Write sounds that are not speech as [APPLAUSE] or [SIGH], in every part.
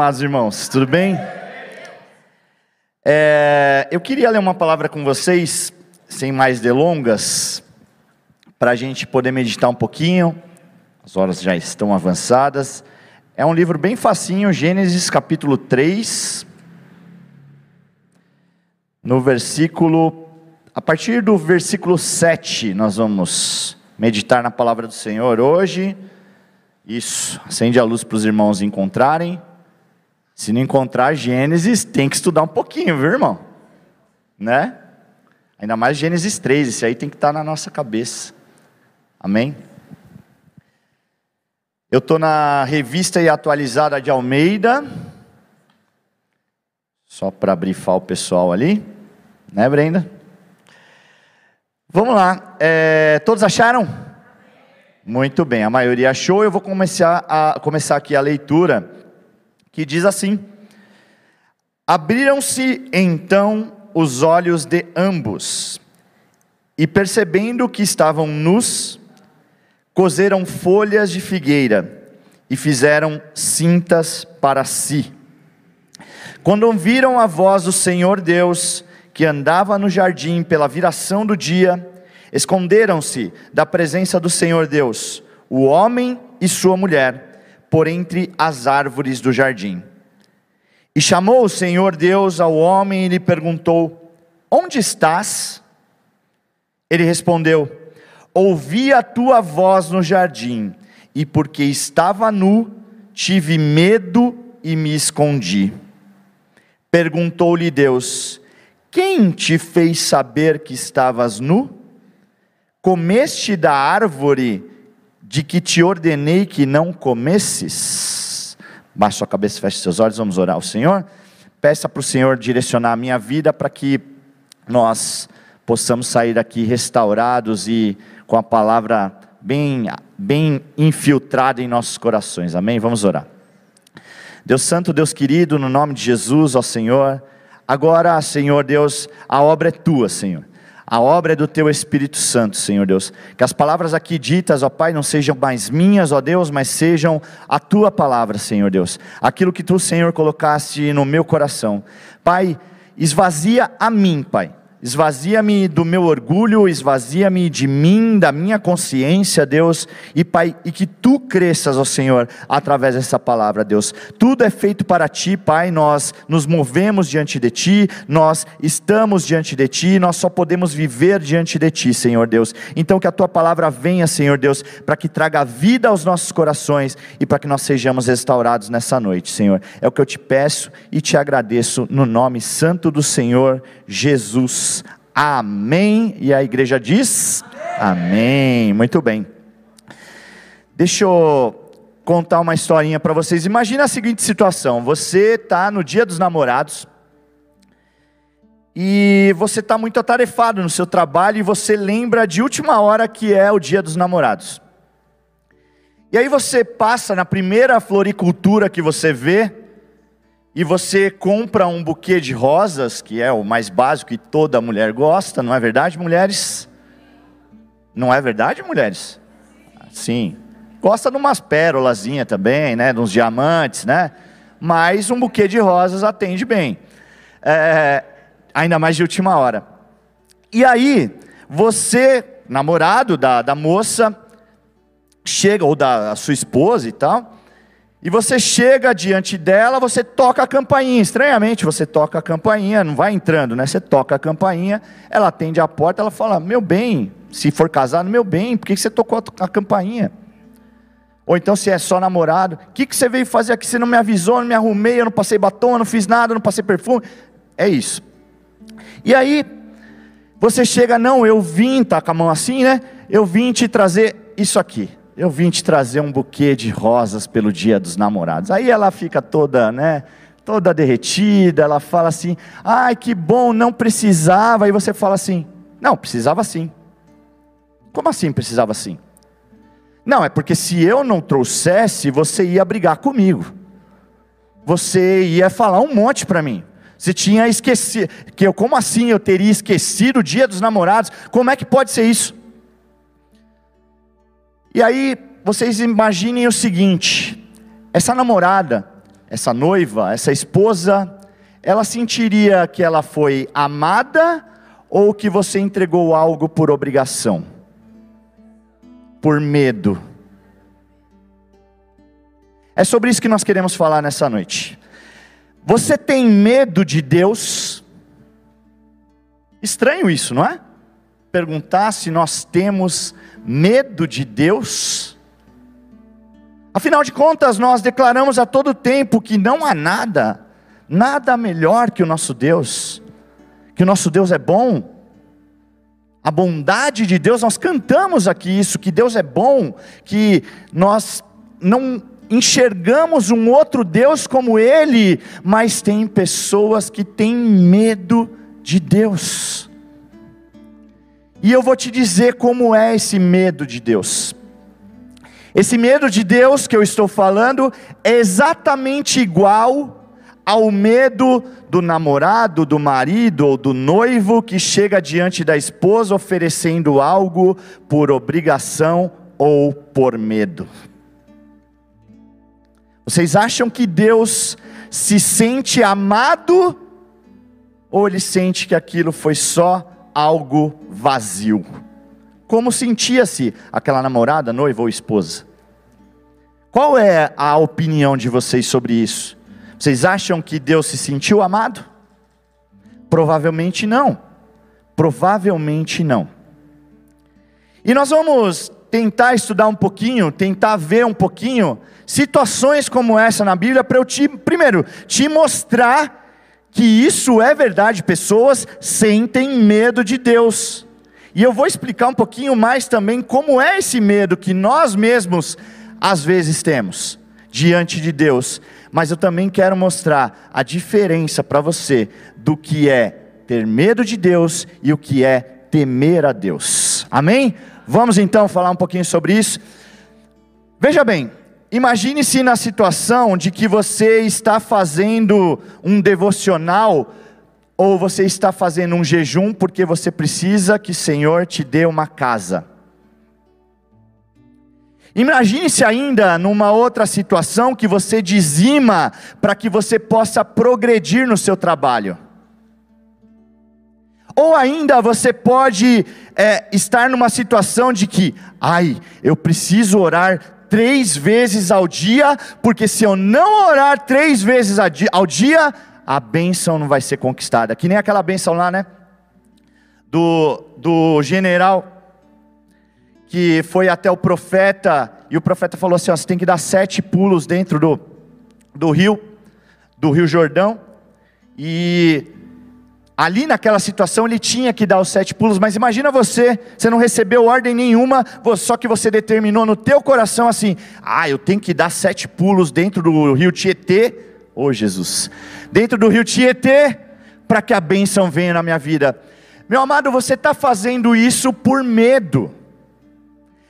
Amados irmãos, tudo bem? É, eu queria ler uma palavra com vocês, sem mais delongas, para a gente poder meditar um pouquinho. As horas já estão avançadas. É um livro bem facinho, Gênesis capítulo 3, no versículo, a partir do versículo 7, nós vamos meditar na palavra do Senhor hoje. Isso, acende a luz para os irmãos encontrarem. Se não encontrar Gênesis, tem que estudar um pouquinho, viu, irmão? Né? Ainda mais Gênesis 3, esse aí tem que estar na nossa cabeça. Amém? Eu estou na revista e atualizada de Almeida. Só para brifar o pessoal ali. Né, Brenda? Vamos lá. É, todos acharam? Muito bem, a maioria achou. Eu vou começar, a, começar aqui a leitura que diz assim: Abriram-se então os olhos de ambos, e percebendo que estavam nus, coseram folhas de figueira e fizeram cintas para si. Quando ouviram a voz do Senhor Deus, que andava no jardim pela viração do dia, esconderam-se da presença do Senhor Deus, o homem e sua mulher por entre as árvores do jardim. E chamou o Senhor Deus ao homem e lhe perguntou: Onde estás? Ele respondeu: Ouvi a tua voz no jardim, e porque estava nu, tive medo e me escondi. Perguntou-lhe Deus: Quem te fez saber que estavas nu? Comeste da árvore de que te ordenei que não comesses? Baixe sua cabeça, feche seus olhos, vamos orar ao Senhor. Peça para o Senhor direcionar a minha vida para que nós possamos sair daqui restaurados e com a palavra bem, bem infiltrada em nossos corações. Amém? Vamos orar. Deus Santo, Deus querido, no nome de Jesus, ó Senhor. Agora, Senhor Deus, a obra é tua, Senhor. A obra é do teu Espírito Santo, Senhor Deus. Que as palavras aqui ditas, ó Pai, não sejam mais minhas, ó Deus, mas sejam a tua palavra, Senhor Deus. Aquilo que tu, Senhor, colocaste no meu coração. Pai, esvazia a mim, Pai Esvazia-me do meu orgulho, esvazia-me de mim, da minha consciência, Deus, e Pai, e que tu cresças, ó Senhor, através dessa palavra, Deus. Tudo é feito para ti, Pai, nós nos movemos diante de ti, nós estamos diante de ti, nós só podemos viver diante de ti, Senhor Deus. Então que a tua palavra venha, Senhor Deus, para que traga vida aos nossos corações e para que nós sejamos restaurados nessa noite, Senhor. É o que eu te peço e te agradeço no nome santo do Senhor Jesus. Amém. E a igreja diz: Amém. Amém. Muito bem. Deixa eu contar uma historinha para vocês. Imagina a seguinte situação: você está no dia dos namorados e você está muito atarefado no seu trabalho e você lembra de última hora que é o dia dos namorados. E aí você passa na primeira floricultura que você vê, e você compra um buquê de rosas, que é o mais básico que toda mulher gosta, não é verdade, mulheres? Não é verdade, mulheres? Sim. Gosta de umas pérolazinhas também, né? De uns diamantes, né? Mas um buquê de rosas atende bem. É, ainda mais de última hora. E aí, você, namorado da, da moça, chega, ou da sua esposa e tal, e você chega diante dela, você toca a campainha. Estranhamente, você toca a campainha, não vai entrando, né? Você toca a campainha, ela atende a porta, ela fala: Meu bem, se for casado, meu bem, por que você tocou a campainha? Ou então, se é só namorado, o que, que você veio fazer aqui? Você não me avisou, não me arrumei, eu não passei batom, eu não fiz nada, eu não passei perfume. É isso. E aí, você chega, não, eu vim, tá com a mão assim, né? Eu vim te trazer isso aqui eu vim te trazer um buquê de rosas pelo dia dos namorados. Aí ela fica toda, né, toda derretida, ela fala assim: ai que bom, não precisava. Aí você fala assim: não, precisava sim. Como assim precisava sim? Não, é porque se eu não trouxesse, você ia brigar comigo. Você ia falar um monte para mim. Você tinha esquecido, que eu, como assim eu teria esquecido o dia dos namorados? Como é que pode ser isso? E aí, vocês imaginem o seguinte: essa namorada, essa noiva, essa esposa, ela sentiria que ela foi amada ou que você entregou algo por obrigação? Por medo? É sobre isso que nós queremos falar nessa noite. Você tem medo de Deus? Estranho isso, não é? Perguntar se nós temos medo de Deus. Afinal de contas, nós declaramos a todo tempo que não há nada, nada melhor que o nosso Deus, que o nosso Deus é bom. A bondade de Deus, nós cantamos aqui isso, que Deus é bom, que nós não enxergamos um outro Deus como Ele, mas tem pessoas que têm medo de Deus. E eu vou te dizer como é esse medo de Deus. Esse medo de Deus que eu estou falando é exatamente igual ao medo do namorado, do marido ou do noivo que chega diante da esposa oferecendo algo por obrigação ou por medo. Vocês acham que Deus se sente amado ou ele sente que aquilo foi só algo vazio? Como sentia-se aquela namorada, noiva ou esposa? Qual é a opinião de vocês sobre isso? Vocês acham que Deus se sentiu amado? Provavelmente não. Provavelmente não. E nós vamos tentar estudar um pouquinho, tentar ver um pouquinho situações como essa na Bíblia para eu te, primeiro, te mostrar que isso é verdade, pessoas sentem medo de Deus. E eu vou explicar um pouquinho mais também como é esse medo que nós mesmos às vezes temos diante de Deus, mas eu também quero mostrar a diferença para você do que é ter medo de Deus e o que é temer a Deus. Amém? Vamos então falar um pouquinho sobre isso. Veja bem, imagine-se na situação de que você está fazendo um devocional ou você está fazendo um jejum porque você precisa que o Senhor te dê uma casa. Imagine-se ainda numa outra situação que você dizima para que você possa progredir no seu trabalho. Ou ainda você pode é, estar numa situação de que, ai, eu preciso orar três vezes ao dia, porque se eu não orar três vezes ao dia, a bênção não vai ser conquistada. Que nem aquela bênção lá, né? Do, do general que foi até o profeta, e o profeta falou assim: ó, você tem que dar sete pulos dentro do, do rio, do rio Jordão, e ali naquela situação ele tinha que dar os sete pulos, mas imagina você, você não recebeu ordem nenhuma, só que você determinou no teu coração assim: ah, eu tenho que dar sete pulos dentro do rio Tietê, ô oh, Jesus, dentro do rio Tietê, para que a bênção venha na minha vida. Meu amado, você está fazendo isso por medo.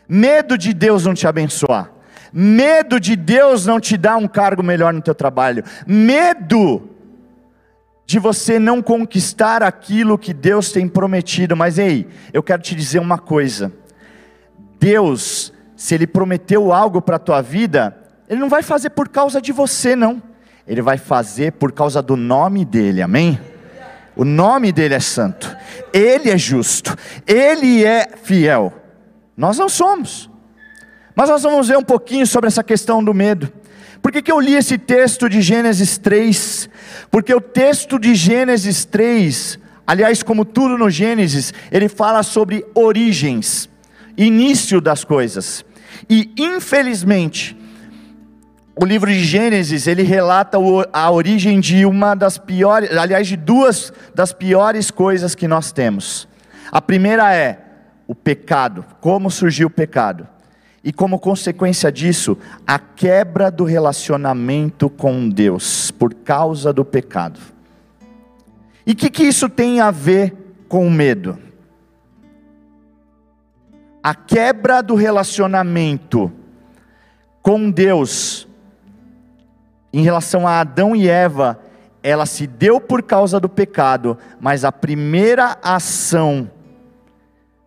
Medo de Deus não te abençoar, medo de Deus não te dar um cargo melhor no teu trabalho, medo de você não conquistar aquilo que Deus tem prometido. Mas ei, eu quero te dizer uma coisa: Deus, se Ele prometeu algo para a tua vida, Ele não vai fazer por causa de você, não. Ele vai fazer por causa do nome dEle, amém? O nome dEle é santo, Ele é justo, Ele é fiel. Nós não somos. Mas nós vamos ver um pouquinho sobre essa questão do medo. Por que, que eu li esse texto de Gênesis 3? Porque o texto de Gênesis 3, aliás, como tudo no Gênesis, ele fala sobre origens, início das coisas. E infelizmente, o livro de Gênesis, ele relata a origem de uma das piores, aliás, de duas das piores coisas que nós temos. A primeira é o pecado, como surgiu o pecado. E como consequência disso, a quebra do relacionamento com Deus, por causa do pecado. E o que, que isso tem a ver com o medo? A quebra do relacionamento com Deus, em relação a Adão e Eva, ela se deu por causa do pecado, mas a primeira ação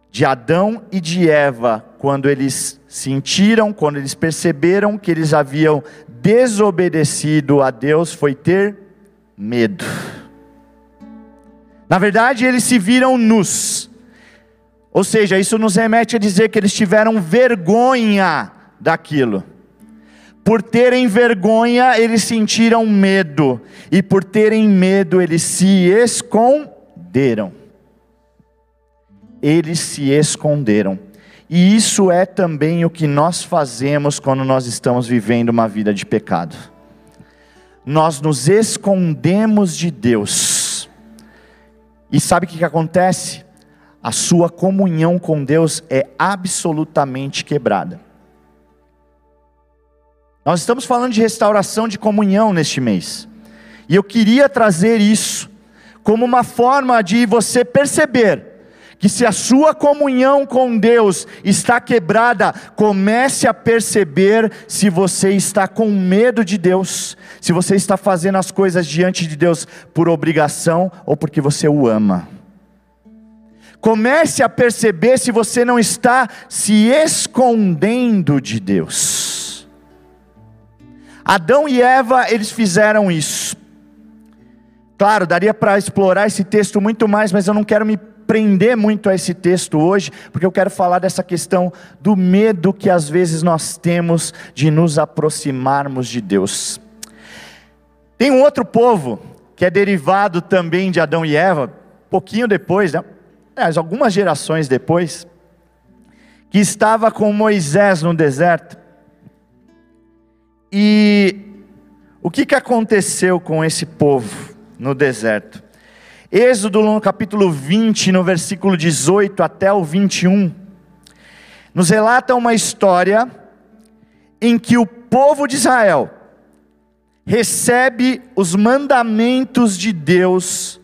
de Adão e de Eva, quando eles sentiram, quando eles perceberam que eles haviam desobedecido a Deus foi ter medo. Na verdade, eles se viram nus. Ou seja, isso nos remete a dizer que eles tiveram vergonha daquilo. Por terem vergonha, eles sentiram medo, e por terem medo, eles se esconderam. Eles se esconderam. E isso é também o que nós fazemos quando nós estamos vivendo uma vida de pecado. Nós nos escondemos de Deus. E sabe o que, acontece? A sua comunhão com Deus é absolutamente quebrada. Nós estamos falando de restauração de comunhão neste mês. E eu queria trazer isso como uma forma de você perceber que se a sua comunhão com Deus está quebrada, comece a perceber se você está com medo de Deus, se você está fazendo as coisas diante de Deus por obrigação ou porque você o ama. Comece a perceber se você não está se escondendo de Deus. Adão e Eva, eles fizeram isso. Claro, daria para explorar esse texto muito mais, mas eu não quero me prender muito a esse texto hoje, porque eu quero falar dessa questão do medo que às vezes nós temos de nos aproximarmos de Deus. Tem um outro povo que é derivado também de Adão e Eva, pouquinho depois, né? Mas algumas gerações depois, que estava com Moisés no deserto. E o que, que aconteceu com esse povo no deserto? Êxodo no capítulo 20, no versículo 18 até o 21, nos relata uma história em que o povo de Israel recebe os mandamentos de Deus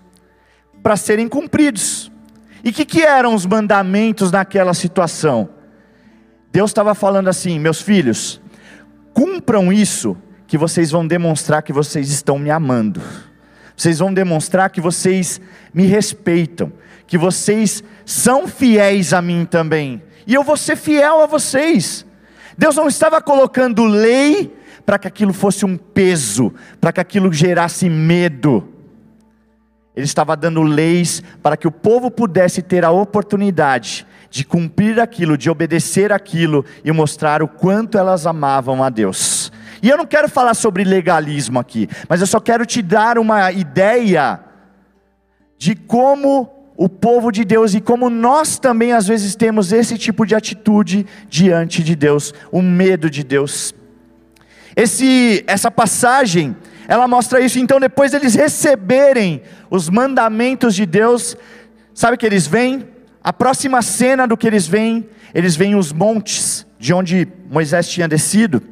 para serem cumpridos. E o que, que eram os mandamentos naquela situação? Deus estava falando assim: meus filhos, cumpram isso, que vocês vão demonstrar que vocês estão me amando vocês vão demonstrar que vocês me respeitam, que vocês são fiéis a mim também, e eu vou ser fiel a vocês. Deus não estava colocando lei para que aquilo fosse um peso, para que aquilo gerasse medo. Ele estava dando leis para que o povo pudesse ter a oportunidade de cumprir aquilo, de obedecer aquilo e mostrar o quanto elas amavam a Deus. E eu não quero falar sobre legalismo aqui, mas eu só quero te dar uma ideia de como o povo de Deus e como nós também às vezes temos esse tipo de atitude diante de Deus, o medo de Deus. Esse, essa passagem, ela mostra isso. Então, depois deles receberem os mandamentos de Deus, sabe que eles vêm? A próxima cena do que eles veem, eles veem os montes de onde Moisés tinha descido.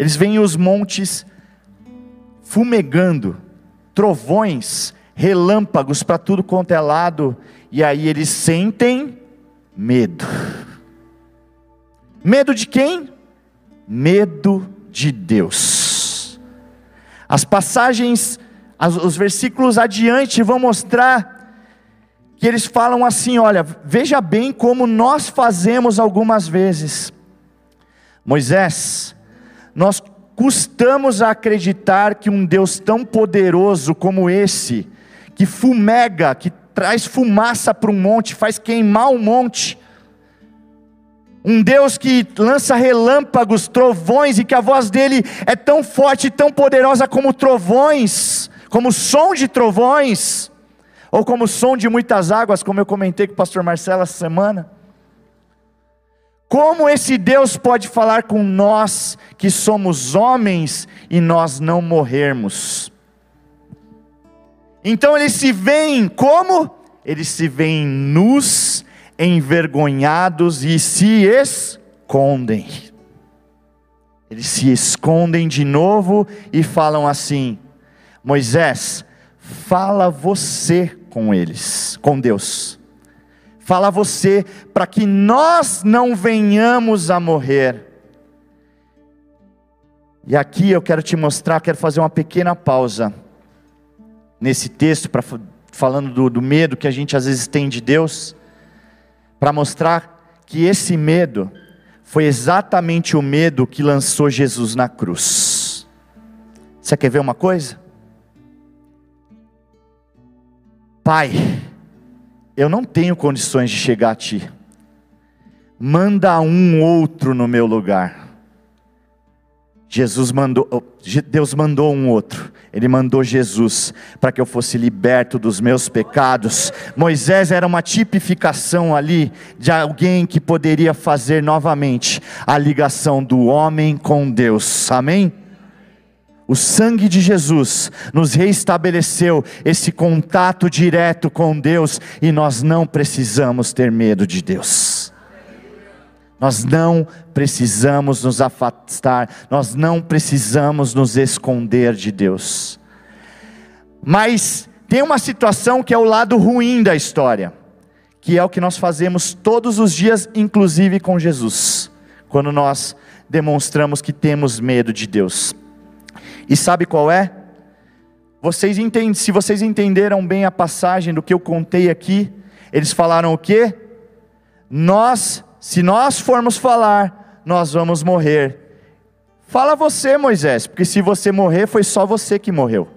Eles veem os montes fumegando, trovões, relâmpagos para tudo quanto é lado, e aí eles sentem medo. Medo de quem? Medo de Deus. As passagens, os versículos adiante vão mostrar que eles falam assim: olha, veja bem como nós fazemos algumas vezes. Moisés, nós custamos a acreditar que um Deus tão poderoso como esse, que fumega, que traz fumaça para um monte, faz queimar um monte, um Deus que lança relâmpagos, trovões, e que a voz dele é tão forte e tão poderosa como trovões, como som de trovões, ou como som de muitas águas, como eu comentei com o pastor Marcelo essa semana. Como esse Deus pode falar com nós que somos homens e nós não morrermos? Então eles se veem como? Eles se veem nus, envergonhados e se escondem. Eles se escondem de novo e falam assim: Moisés, fala você com eles, com Deus fala a você, para que nós não venhamos a morrer. E aqui eu quero te mostrar, quero fazer uma pequena pausa nesse texto, pra, falando do, do medo que a gente às vezes tem de Deus, para mostrar que esse medo foi exatamente o medo que lançou Jesus na cruz. Você quer ver uma coisa? Pai, eu não tenho condições de chegar a Ti, manda um outro no meu lugar. Jesus mandou, oh, Deus mandou um outro, Ele mandou Jesus para que eu fosse liberto dos meus pecados. Moisés era uma tipificação ali de alguém que poderia fazer novamente a ligação do homem com Deus, amém? O sangue de Jesus nos reestabeleceu esse contato direto com Deus e nós não precisamos ter medo de Deus. Nós não precisamos nos afastar, nós não precisamos nos esconder de Deus. Mas tem uma situação que é o lado ruim da história, que é o que nós fazemos todos os dias, inclusive com Jesus, quando nós demonstramos que temos medo de Deus. E sabe qual é? Vocês entendem, se vocês entenderam bem a passagem do que eu contei aqui, eles falaram o quê? Nós se nós formos falar, nós vamos morrer. Fala você, Moisés, porque se você morrer, foi só você que morreu.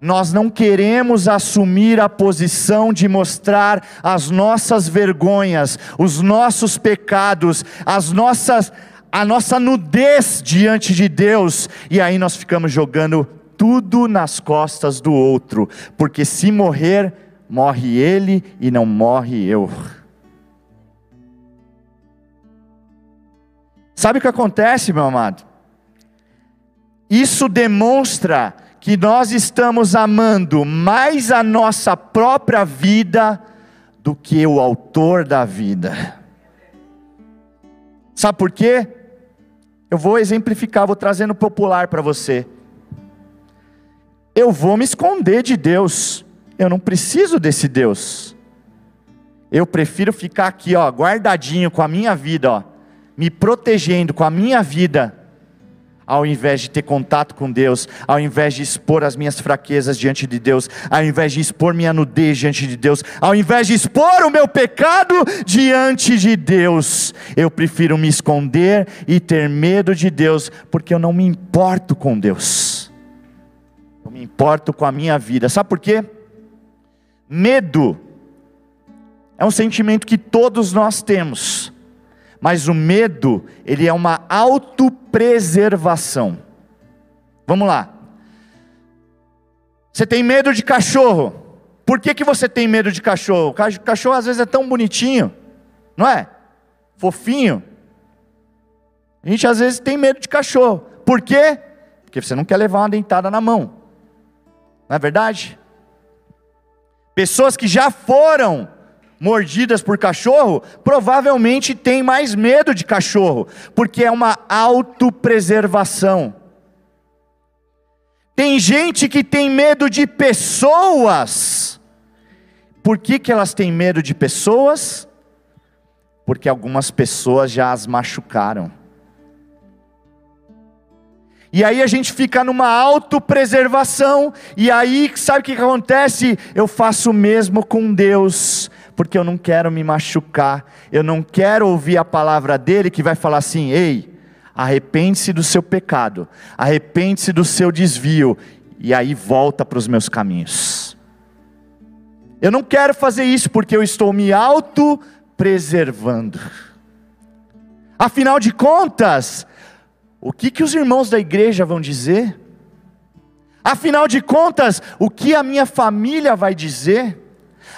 Nós não queremos assumir a posição de mostrar as nossas vergonhas, os nossos pecados, as nossas a nossa nudez diante de Deus, e aí nós ficamos jogando tudo nas costas do outro, porque se morrer, morre ele e não morre eu. Sabe o que acontece, meu amado? Isso demonstra que nós estamos amando mais a nossa própria vida do que o autor da vida. Sabe por quê? Eu vou exemplificar, vou trazendo popular para você. Eu vou me esconder de Deus. Eu não preciso desse Deus. Eu prefiro ficar aqui, ó, guardadinho com a minha vida, ó, me protegendo com a minha vida, ao invés de ter contato com Deus, ao invés de expor as minhas fraquezas diante de Deus, ao invés de expor minha nudez diante de Deus, ao invés de expor o meu pecado diante de Deus, eu prefiro me esconder e ter medo de Deus, porque eu não me importo com Deus. Eu me importo com a minha vida. Sabe por quê? Medo é um sentimento que todos nós temos, mas o medo, ele é uma autopreservação. Vamos lá. Você tem medo de cachorro. Por que, que você tem medo de cachorro? O cachorro às vezes é tão bonitinho, não é? Fofinho. A gente às vezes tem medo de cachorro. Por quê? Porque você não quer levar uma dentada na mão. Não é verdade? Pessoas que já foram mordidas por cachorro, provavelmente têm mais medo de cachorro, porque é uma autopreservação. Tem gente que tem medo de pessoas. Por que, que elas têm medo de pessoas? Porque algumas pessoas já as machucaram. E aí a gente fica numa autopreservação, e aí sabe o que acontece? Eu faço o mesmo com Deus, porque eu não quero me machucar, eu não quero ouvir a palavra dele que vai falar assim: ei, arrepende-se do seu pecado, arrepende-se do seu desvio, e aí volta para os meus caminhos. Eu não quero fazer isso porque eu estou me auto-preservando. Afinal de contas, o que, que os irmãos da igreja vão dizer? Afinal de contas, o que a minha família vai dizer?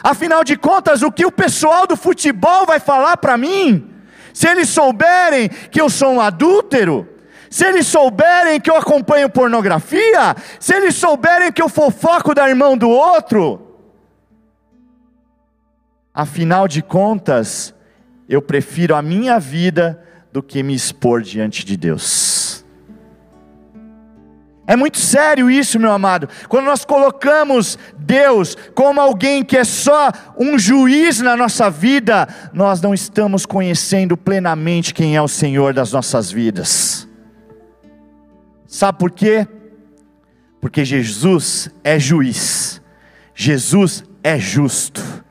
Afinal de contas, o que o pessoal do futebol vai falar para mim? Se eles souberem que eu sou um adúltero, se eles souberem que eu acompanho pornografia, se eles souberem que eu fofoco da irmã do outro, afinal de contas, eu prefiro a minha vida do que me expor diante de Deus. É muito sério isso, meu amado. Quando nós colocamos Deus como alguém que é só um juiz na nossa vida, nós não estamos conhecendo plenamente quem é o Senhor das nossas vidas. Sabe por quê? Porque Jesus é juiz, Jesus é justo,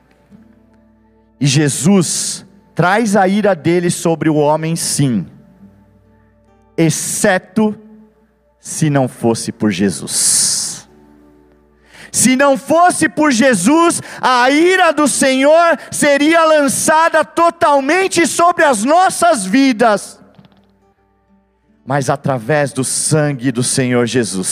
e Jesus traz a ira dele sobre o homem, sim, exceto se não fosse por Jesus. Se não fosse por Jesus, a ira do Senhor seria lançada totalmente sobre as nossas vidas. Mas através do sangue do Senhor Jesus,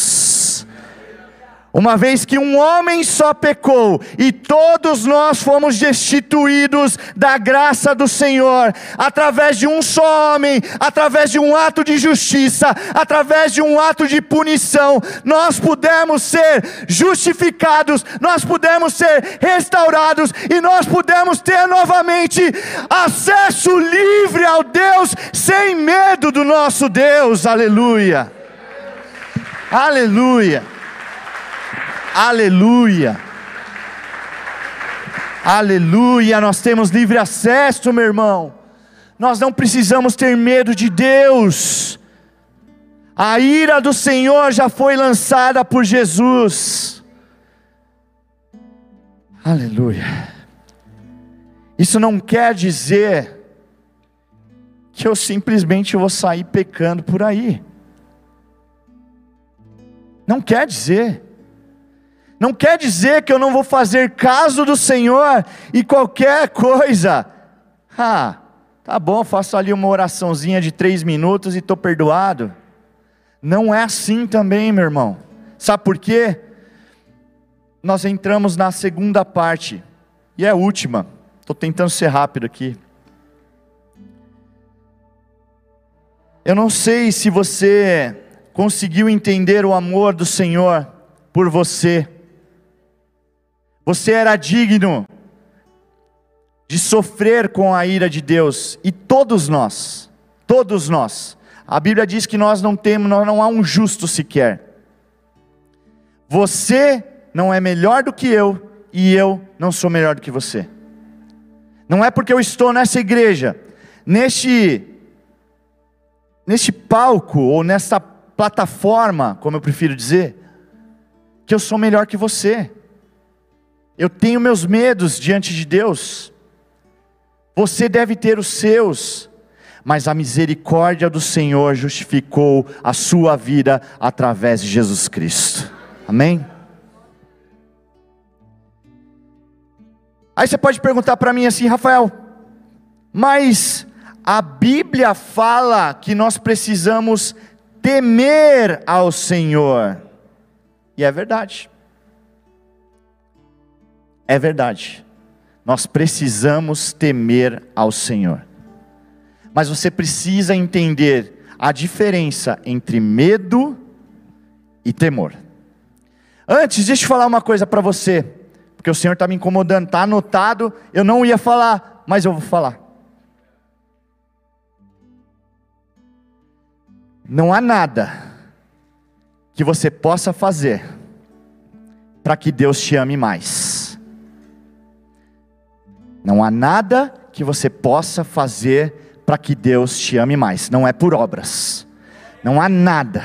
uma vez que um homem só pecou e todos nós fomos destituídos da graça do Senhor, através de um só homem, através de um ato de justiça, através de um ato de punição, nós pudemos ser justificados, nós pudemos ser restaurados e nós pudemos ter novamente acesso livre ao Deus, sem medo do nosso Deus, aleluia. Aleluia. Aleluia. Aleluia, nós temos livre acesso, meu irmão. Nós não precisamos ter medo de Deus. A ira do Senhor já foi lançada por Jesus. Aleluia. Isso não quer dizer que eu simplesmente vou sair pecando por aí. Não quer dizer. Não quer dizer que eu não vou fazer caso do Senhor e qualquer coisa. [LAUGHS] Ah, tá bom, faço ali uma oraçãozinha de três minutos e estou perdoado. Não é assim também, meu irmão. Sabe por quê? Nós entramos na segunda parte, e é a última. Estou tentando ser rápido aqui. Eu não sei se você conseguiu entender o amor do Senhor por você. Você era digno de sofrer com a ira de Deus, e todos nós, todos nós. A Bíblia diz que nós não temos, não há um justo sequer. Você não é melhor do que eu, e eu não sou melhor do que você. Não é porque eu estou nessa igreja, neste, neste palco, ou nesta plataforma, como eu prefiro dizer, que eu sou melhor que você. Eu tenho meus medos diante de Deus. Você deve ter os seus, mas a misericórdia do Senhor justificou a sua vida através de Jesus Cristo. Amém? Aí você pode perguntar para mim assim, Rafael, mas a Bíblia fala que nós precisamos temer ao Senhor. E é verdade. É verdade. Nós precisamos temer ao Senhor. Mas você precisa entender a diferença entre medo e temor. Antes, deixa eu falar uma coisa para você, porque o Senhor está me incomodando, está anotado, eu não ia falar, mas eu vou falar. Não há nada que você possa fazer para que Deus te ame mais. Não há nada que você possa fazer para que Deus te ame mais, não é por obras, não há nada,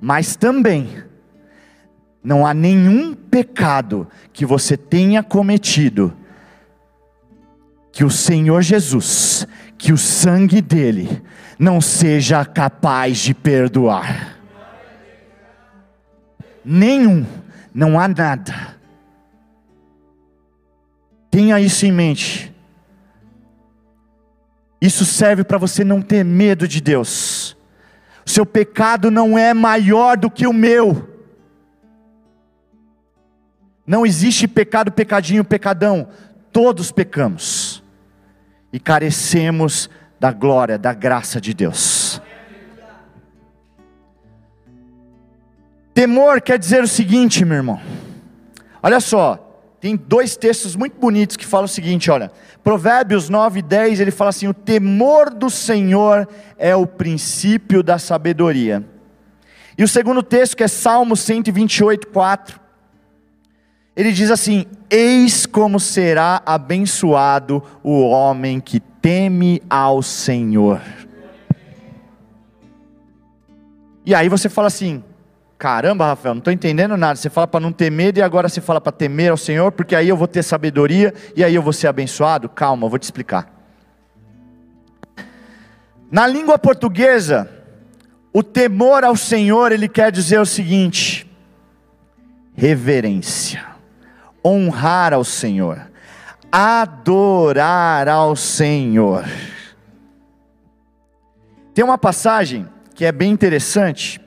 mas também não há nenhum pecado que você tenha cometido, que o Senhor Jesus, que o sangue dele, não seja capaz de perdoar. Nenhum, não há nada. Tenha isso em mente. Isso serve para você não ter medo de Deus. O seu pecado não é maior do que o meu. Não existe pecado, pecadinho, pecadão. Todos pecamos e carecemos da glória, da graça de Deus. Temor quer dizer o seguinte, meu irmão. Olha só, tem dois textos muito bonitos que falam o seguinte, olha, Provérbios 9 e 10, ele fala assim, o temor do Senhor é o princípio da sabedoria. E o segundo texto, que é Salmo 128, 4, ele diz assim, eis como será abençoado o homem que teme ao Senhor. E aí você fala assim, Caramba, Rafael, não estou entendendo nada. Você fala para não ter medo e agora você fala para temer ao Senhor, porque aí eu vou ter sabedoria e aí eu vou ser abençoado. Calma, eu vou te explicar. Na língua portuguesa, o temor ao Senhor, ele quer dizer o seguinte: reverência, honrar ao Senhor, adorar ao Senhor. Tem uma passagem que é bem interessante.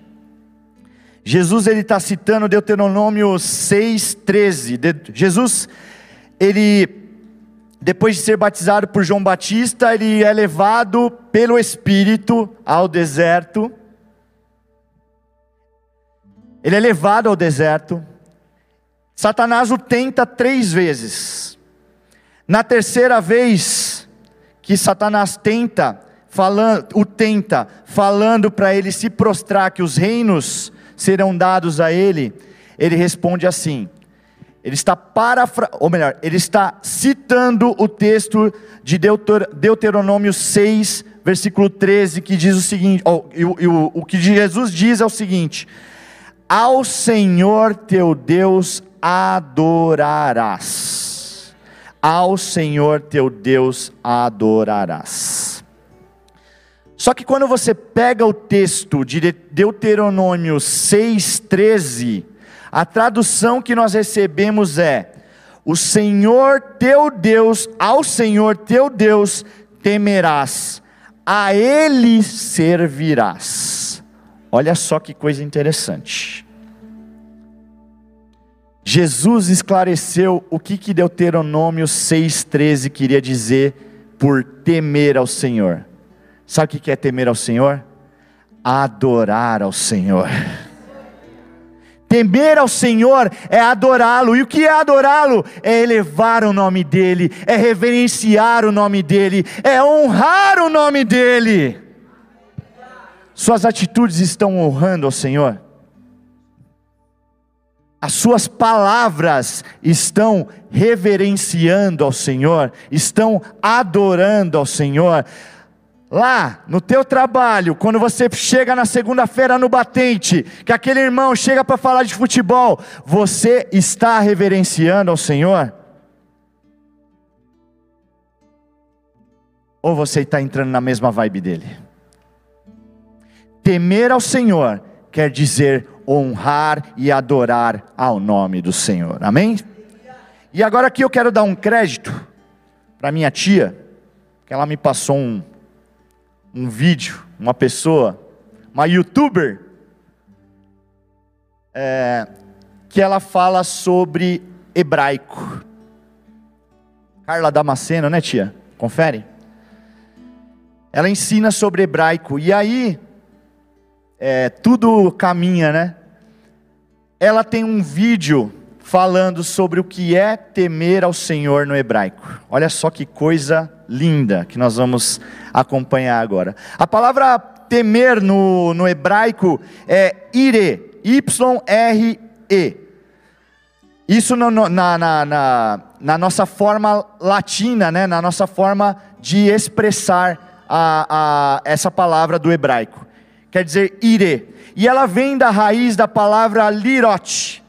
Jesus ele está citando Deuteronômio 6,13. De, Jesus, ele, depois de ser batizado por João Batista, ele é levado pelo Espírito ao deserto. Ele é levado ao deserto. Satanás o tenta três vezes. Na terceira vez que Satanás tenta, falando, o tenta, falando para ele se prostrar, que os reinos serão dados a ele, ele responde assim. Ele está parafra, ou melhor, ele está citando o texto de Deuter, Deuteronômio 6, versículo 13, que diz o seguinte: oh, o, o, o que Jesus diz é o seguinte: Ao Senhor teu Deus adorarás. Ao Senhor teu Deus adorarás. Só que quando você pega o texto de Deuteronômio 6,13, a tradução que nós recebemos é: O Senhor teu Deus, ao Senhor teu Deus temerás, a Ele servirás. Olha só que coisa interessante. Jesus esclareceu o que, que Deuteronômio 6,13 queria dizer por temer ao Senhor. Sabe o que é temer ao Senhor? Adorar ao Senhor. Temer ao Senhor é adorá-lo. E o que é adorá-lo? É elevar o nome dEle, é reverenciar o nome dEle, é honrar o nome dEle. Suas atitudes estão honrando ao Senhor? As suas palavras estão reverenciando ao Senhor, estão adorando ao Senhor. Lá no teu trabalho, quando você chega na segunda-feira no batente, que aquele irmão chega para falar de futebol, você está reverenciando ao Senhor? Ou você está entrando na mesma vibe dele? Temer ao Senhor quer dizer honrar e adorar ao nome do Senhor, amém? E agora aqui eu quero dar um crédito para minha tia, que ela me passou um um vídeo, uma pessoa, uma youtuber, é, que ela fala sobre hebraico. Carla Damasceno, né, tia? Confere. Ela ensina sobre hebraico. E aí, é, tudo caminha, né? Ela tem um vídeo falando sobre o que é temer ao Senhor no hebraico. Olha só que coisa linda que nós vamos acompanhar agora. A palavra temer no, no hebraico é ire, Y-R-E. Isso no, no, na, na, na, na, nossa forma latina, né? na nossa forma de expressar a, a, essa palavra do hebraico. Quer dizer ire. E ela vem da raiz da palavra lirote.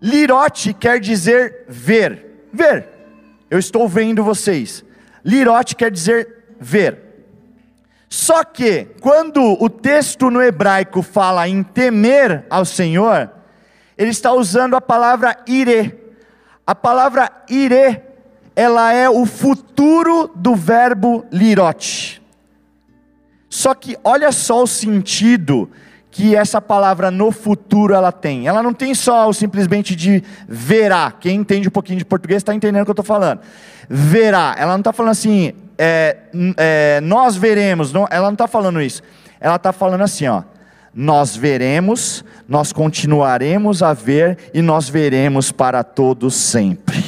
Lirote quer dizer ver. Ver. Eu estou vendo vocês. Lirote quer dizer ver. Só que, quando o texto no hebraico fala em temer ao Senhor, ele está usando a palavra ire. A palavra ire, ela é o futuro do verbo lirote. Só que olha só o sentido que essa palavra no futuro ela tem. Ela não tem só o simplesmente de verá. Quem entende um pouquinho de português está entendendo o que eu estou falando. Verá. Ela não está falando assim, é, é, nós veremos. Não, ela não está falando isso. Ela está falando assim, ó. Nós veremos, nós continuaremos a ver e nós veremos para todos sempre.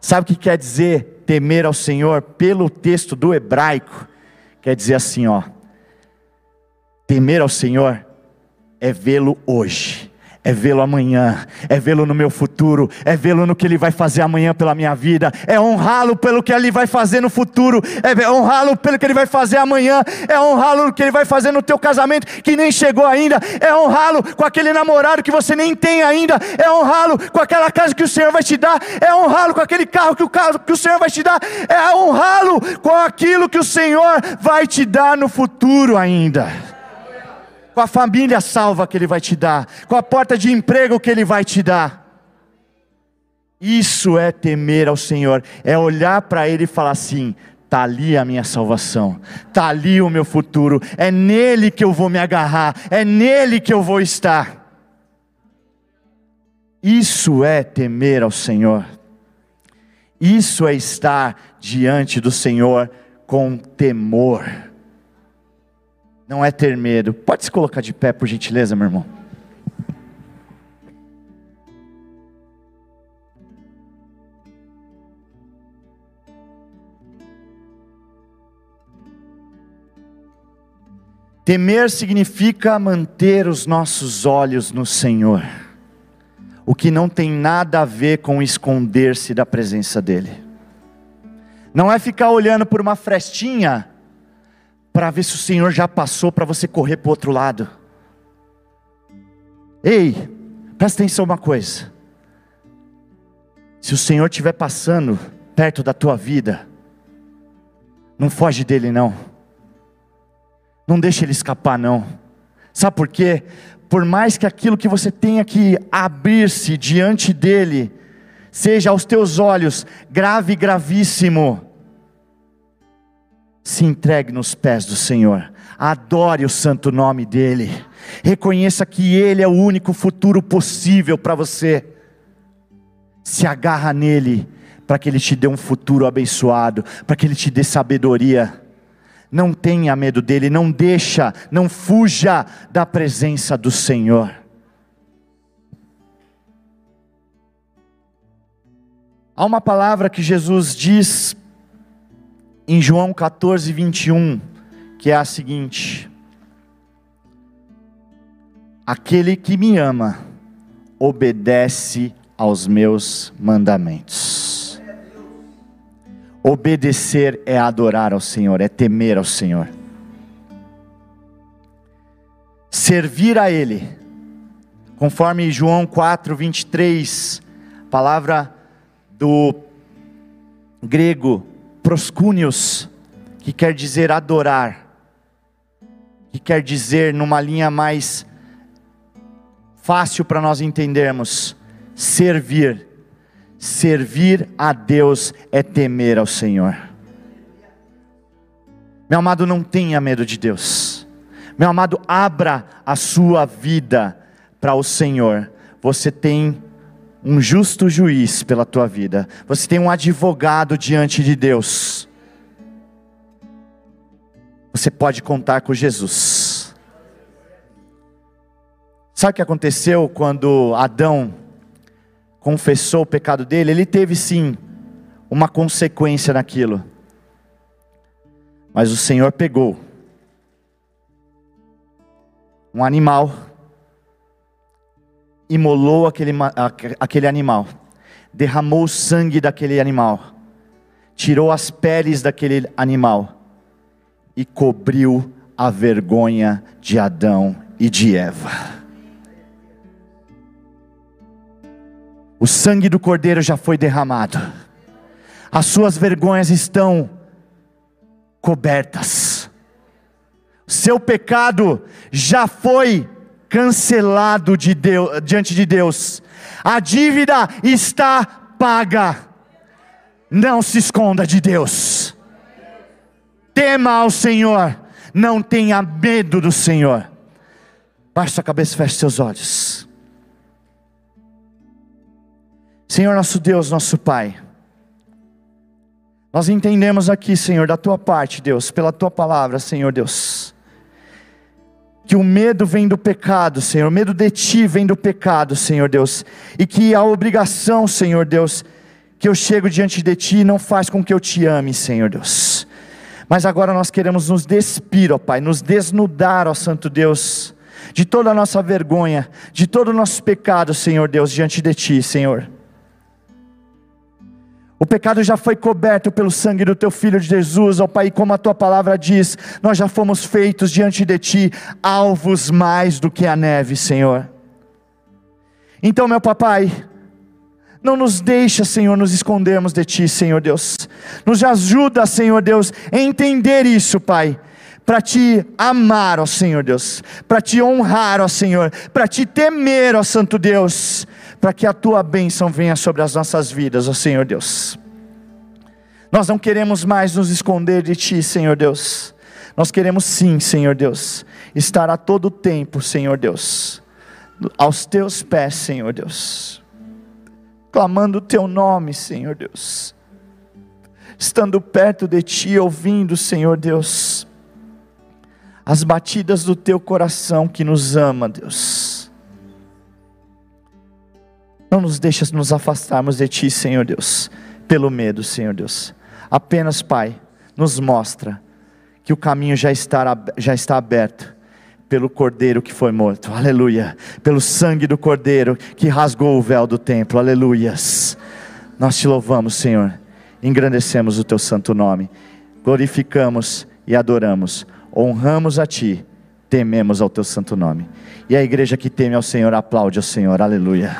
Sabe o que quer dizer temer ao Senhor pelo texto do hebraico? Quer dizer assim, ó Temer ao Senhor é vê-lo hoje, é vê-lo amanhã, é vê-lo no meu futuro, é vê-lo no que ele vai fazer amanhã pela minha vida, é honrá-lo pelo que ele vai fazer no futuro, é honrá-lo pelo que ele vai fazer amanhã, é honrá-lo no que ele vai fazer no teu casamento que nem chegou ainda, é honrá-lo com aquele namorado que você nem tem ainda, é honrá-lo com aquela casa que o Senhor vai te dar, é honrá-lo com aquele carro que o, carro que o Senhor vai te dar, é honrá-lo com aquilo que o Senhor vai te dar no futuro ainda com a família salva que Ele vai te dar, com a porta de emprego que Ele vai te dar. Isso é temer ao Senhor, é olhar para Ele e falar assim: está ali a minha salvação, está ali o meu futuro, é nele que eu vou me agarrar, é nele que eu vou estar. Isso é temer ao Senhor, isso é estar diante do Senhor com temor não é ter medo. Pode se colocar de pé, por gentileza, meu irmão. Temer significa manter os nossos olhos no Senhor, o que não tem nada a ver com esconder-se da presença dEle. Não é ficar olhando por uma frestinha para ver se o Senhor já passou para você correr para o outro lado. Ei, presta atenção uma coisa. Se o Senhor estiver passando perto da tua vida, não foge dele não. Não deixe ele escapar não. Sabe por quê? Por mais que aquilo que você tenha que abrir-se diante dele, seja aos teus olhos grave, gravíssimo, se entregue nos pés do Senhor, adore o santo nome dEle, reconheça que Ele é o único futuro possível para você, se agarra nele, para que Ele te dê um futuro abençoado, para que Ele te dê sabedoria, não tenha medo dEle, não deixa, não fuja da presença do Senhor. Há uma palavra que Jesus diz em João 14, 21, que é a seguinte: Aquele que me ama, obedece aos meus mandamentos. Obedecer é adorar ao Senhor, é temer ao Senhor. Servir a Ele, conforme João 4, 23, palavra do grego proscúnios, que quer dizer adorar, que quer dizer numa linha mais fácil para nós entendermos, servir. Servir a Deus é temer ao Senhor. Meu amado, não tenha medo de Deus. Meu amado, abra a sua vida para o Senhor. Você tem um justo juiz pela tua vida, você tem um advogado diante de Deus. Você pode contar com Jesus. Sabe o que aconteceu quando Adão confessou o pecado dele? Ele teve sim uma consequência naquilo. Mas o Senhor pegou um animal imolou aquele, aquele animal, derramou o sangue daquele animal, tirou as peles daquele animal e cobriu a vergonha de Adão e de Eva. O sangue do cordeiro já foi derramado, as suas vergonhas estão cobertas, seu pecado já foi cancelado de Deus, diante de Deus. A dívida está paga. Não se esconda de Deus. Tema ao Senhor. Não tenha medo do Senhor. Baixe sua cabeça e feche seus olhos. Senhor nosso Deus, nosso Pai. Nós entendemos aqui, Senhor, da tua parte, Deus, pela tua palavra, Senhor Deus que o medo vem do pecado, Senhor, o medo de Ti vem do pecado, Senhor Deus, e que a obrigação, Senhor Deus, que eu chego diante de Ti não faz com que eu Te ame, Senhor Deus. Mas agora nós queremos nos despir, ó Pai, nos desnudar, ó Santo Deus, de toda a nossa vergonha, de todo o nosso pecado, Senhor Deus, diante de Ti, Senhor. O pecado já foi coberto pelo sangue do teu filho Jesus, ó Pai, como a tua palavra diz, nós já fomos feitos diante de ti alvos mais do que a neve, Senhor. Então, meu papai, não nos deixa, Senhor, nos escondermos de ti, Senhor Deus. Nos ajuda, Senhor Deus, a entender isso, Pai para te amar, ó Senhor Deus, para te honrar, ó Senhor, para te temer, ó Santo Deus, para que a tua bênção venha sobre as nossas vidas, ó Senhor Deus. Nós não queremos mais nos esconder de Ti, Senhor Deus. Nós queremos sim, Senhor Deus, estar a todo tempo, Senhor Deus, aos Teus pés, Senhor Deus, clamando o Teu nome, Senhor Deus, estando perto de Ti, ouvindo, Senhor Deus, as batidas do teu coração que nos ama, Deus. Não nos deixes nos afastarmos de ti, Senhor Deus, pelo medo, Senhor Deus. Apenas, Pai, nos mostra que o caminho já está, já está aberto pelo cordeiro que foi morto, aleluia, pelo sangue do cordeiro que rasgou o véu do templo, aleluias. Nós te louvamos, Senhor, engrandecemos o teu santo nome, glorificamos e adoramos honramos a Ti, tememos ao Teu santo nome. E a igreja que teme ao Senhor aplaude ao Senhor, aleluia.